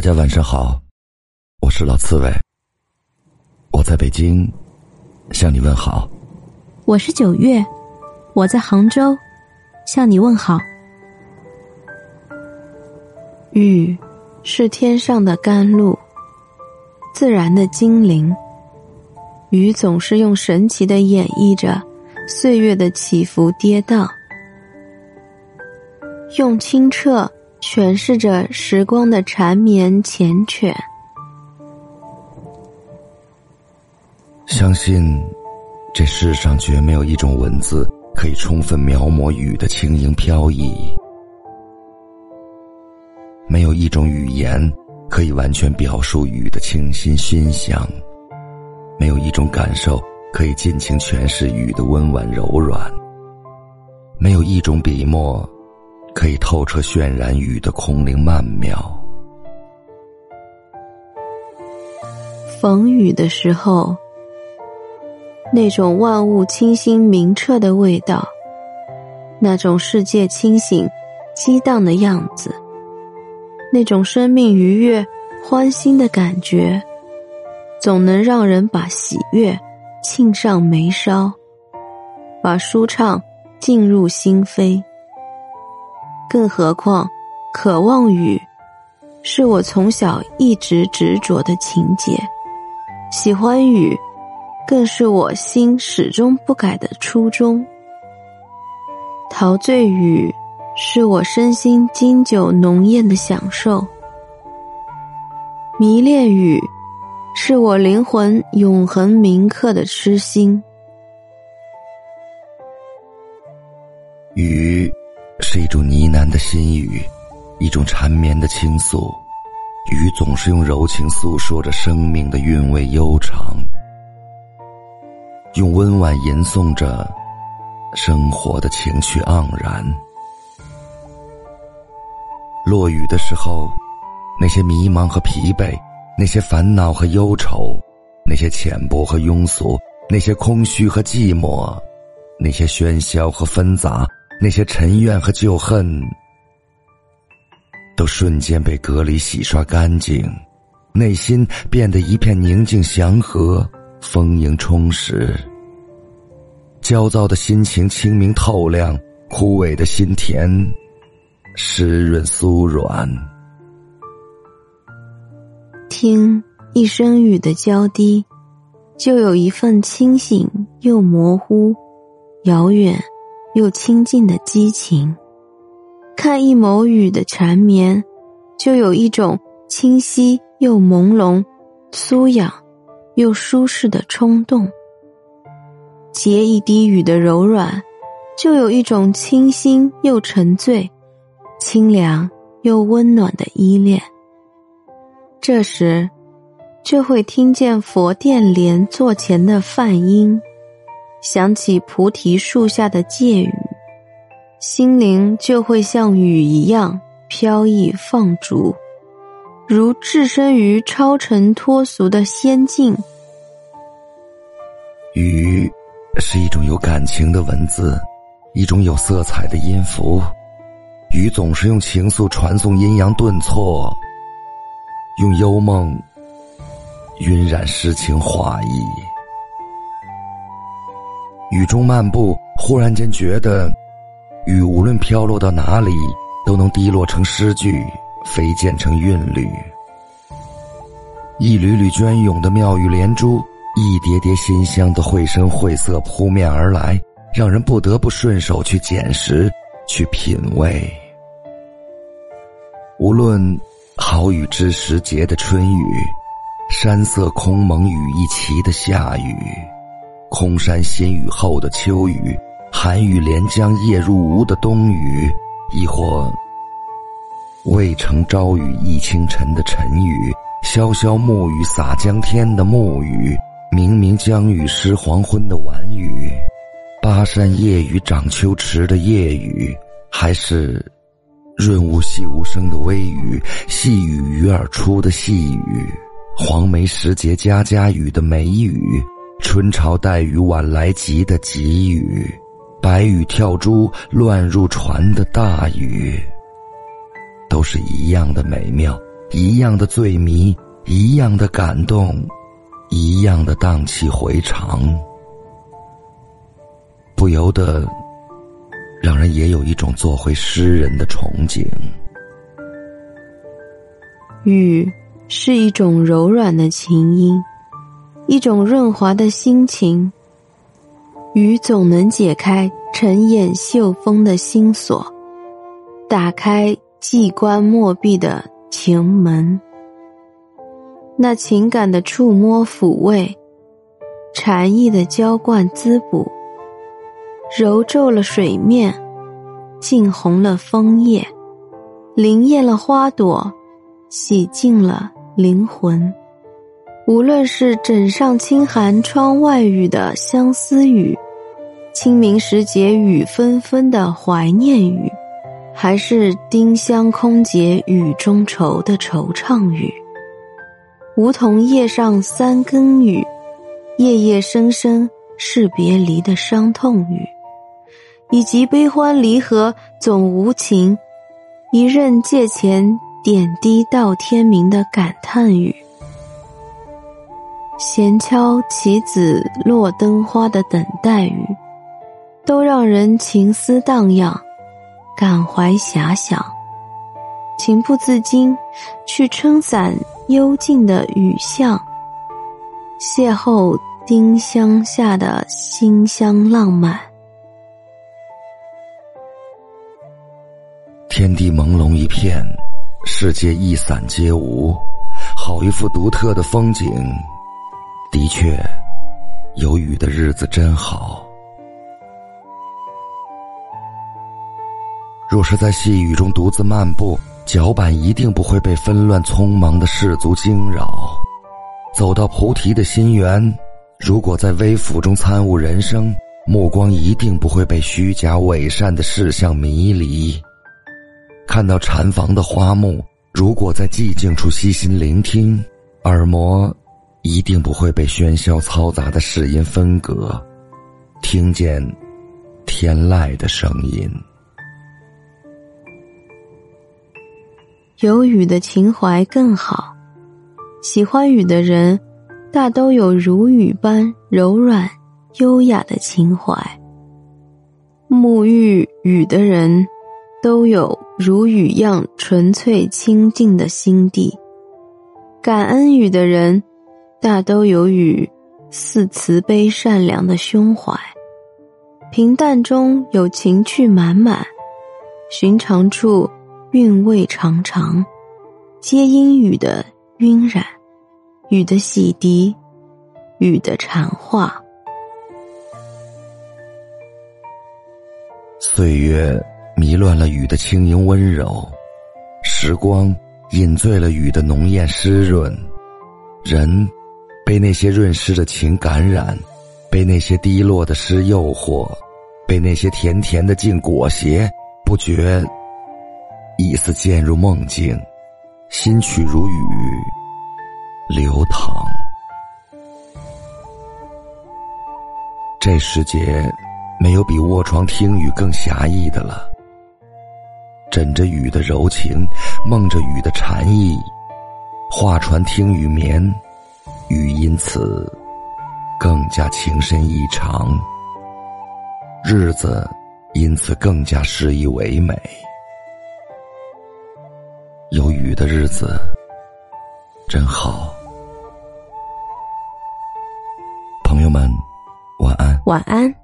大家晚上好，我是老刺猬，我在北京向你问好。我是九月，我在杭州向你问好。雨是天上的甘露，自然的精灵。雨总是用神奇的演绎着岁月的起伏跌宕，用清澈诠释着时光的缠绵缱绻。相信这世上绝没有一种文字可以充分描摹雨的轻盈飘逸，没有一种语言可以完全表述雨的清新熏香。没有一种感受可以尽情诠释雨的温婉柔软，没有一种笔墨可以透彻渲染雨的空灵曼妙。逢雨的时候，那种万物清新明澈的味道，那种世界清醒激荡的样子，那种生命愉悦欢欣的感觉。总能让人把喜悦沁上眉梢，把舒畅浸入心扉。更何况，渴望雨，是我从小一直执着的情节；喜欢雨，更是我心始终不改的初衷。陶醉雨，是我身心经久浓艳的享受；迷恋雨。是我灵魂永恒铭刻的痴心。雨是一种呢喃的心语，一种缠绵的倾诉。雨总是用柔情诉说着生命的韵味悠长，用温婉吟诵着生活的情趣盎然。落雨的时候，那些迷茫和疲惫。那些烦恼和忧愁，那些浅薄和庸俗，那些空虚和寂寞，那些喧嚣和纷杂，那些尘怨和旧恨，都瞬间被隔离、洗刷干净，内心变得一片宁静、祥和、丰盈、充实。焦躁的心情清明透亮，枯萎的心田湿润酥软。听一声雨的娇滴，就有一份清醒又模糊、遥远又亲近的激情；看一抹雨的缠绵，就有一种清晰又朦胧、酥痒又舒适的冲动；结一滴雨的柔软，就有一种清新又沉醉、清凉又温暖的依恋。这时，就会听见佛殿莲座前的梵音，想起菩提树下的借语，心灵就会像雨一样飘逸放逐，如置身于超尘脱俗的仙境。雨是一种有感情的文字，一种有色彩的音符。雨总是用情愫传送阴阳顿挫。用幽梦晕染诗情画意，雨中漫步，忽然间觉得，雨无论飘落到哪里，都能滴落成诗句，飞溅成韵律。一缕缕隽永的妙语连珠，一叠叠馨香的绘声绘色扑面而来，让人不得不顺手去捡拾，去品味。无论。好雨知时节的春雨，山色空蒙雨亦奇的夏雨，空山新雨后的秋雨，寒雨连江夜入吴的冬雨，亦或渭城朝雨浥轻尘的晨雨，潇潇暮雨洒江天的暮雨，明明江雨湿黄昏的晚雨，巴山夜雨涨秋池的夜雨，还是。润物细无声的微雨，细雨鱼儿出的细雨，黄梅时节家家雨的梅雨，春潮带雨晚来急的急雨，白雨跳珠乱入船的大雨，都是一样的美妙，一样的醉迷，一样的感动，一样的荡气回肠，不由得让人也有一种做回诗人的憧憬。雨是一种柔软的琴音，一种润滑的心情。雨总能解开沉掩袖风的心锁，打开寂关莫闭的情门。那情感的触摸抚慰，禅意的浇灌滋补，揉皱了水面，浸红了枫叶，灵验了花朵，洗净了灵魂。无论是枕上轻寒窗外雨的相思雨，清明时节雨纷纷的怀念雨，还是丁香空结雨中愁的惆怅雨，梧桐叶上三更雨，夜夜声声是别离的伤痛雨，以及悲欢离合总无情，一任借钱点滴到天明的感叹语。闲敲棋子落灯花的等待雨，都让人情思荡漾，感怀遐想，情不自禁去撑伞幽静的雨巷，邂逅丁香下的馨香浪漫。天地朦胧一片，世界一散皆无，好一幅独特的风景。的确，有雨的日子真好。若是在细雨中独自漫步，脚板一定不会被纷乱匆忙的世俗惊扰。走到菩提的心源，如果在微服中参悟人生，目光一定不会被虚假伪善的事项迷离。看到禅房的花木，如果在寂静处细心聆听，耳膜。一定不会被喧嚣嘈杂的世音分隔，听见天籁的声音。有雨的情怀更好，喜欢雨的人，大都有如雨般柔软、优雅的情怀。沐浴雨的人，都有如雨样纯粹清净的心地。感恩雨的人。大都有雨似慈悲善良的胸怀，平淡中有情趣满满，寻常处韵味长长，皆因雨的晕染，雨的洗涤，雨的禅化。岁月迷乱了雨的轻盈温柔，时光饮醉了雨的浓艳湿润，人。被那些润湿的情感染，被那些低落的诗诱惑，被那些甜甜的境裹挟，不觉一丝渐入梦境，心曲如雨流淌。这世界没有比卧床听雨更侠义的了。枕着雨的柔情，梦着雨的禅意，画船听雨眠。雨因此更加情深意长，日子因此更加诗意唯美。有雨的日子真好，朋友们，晚安。晚安。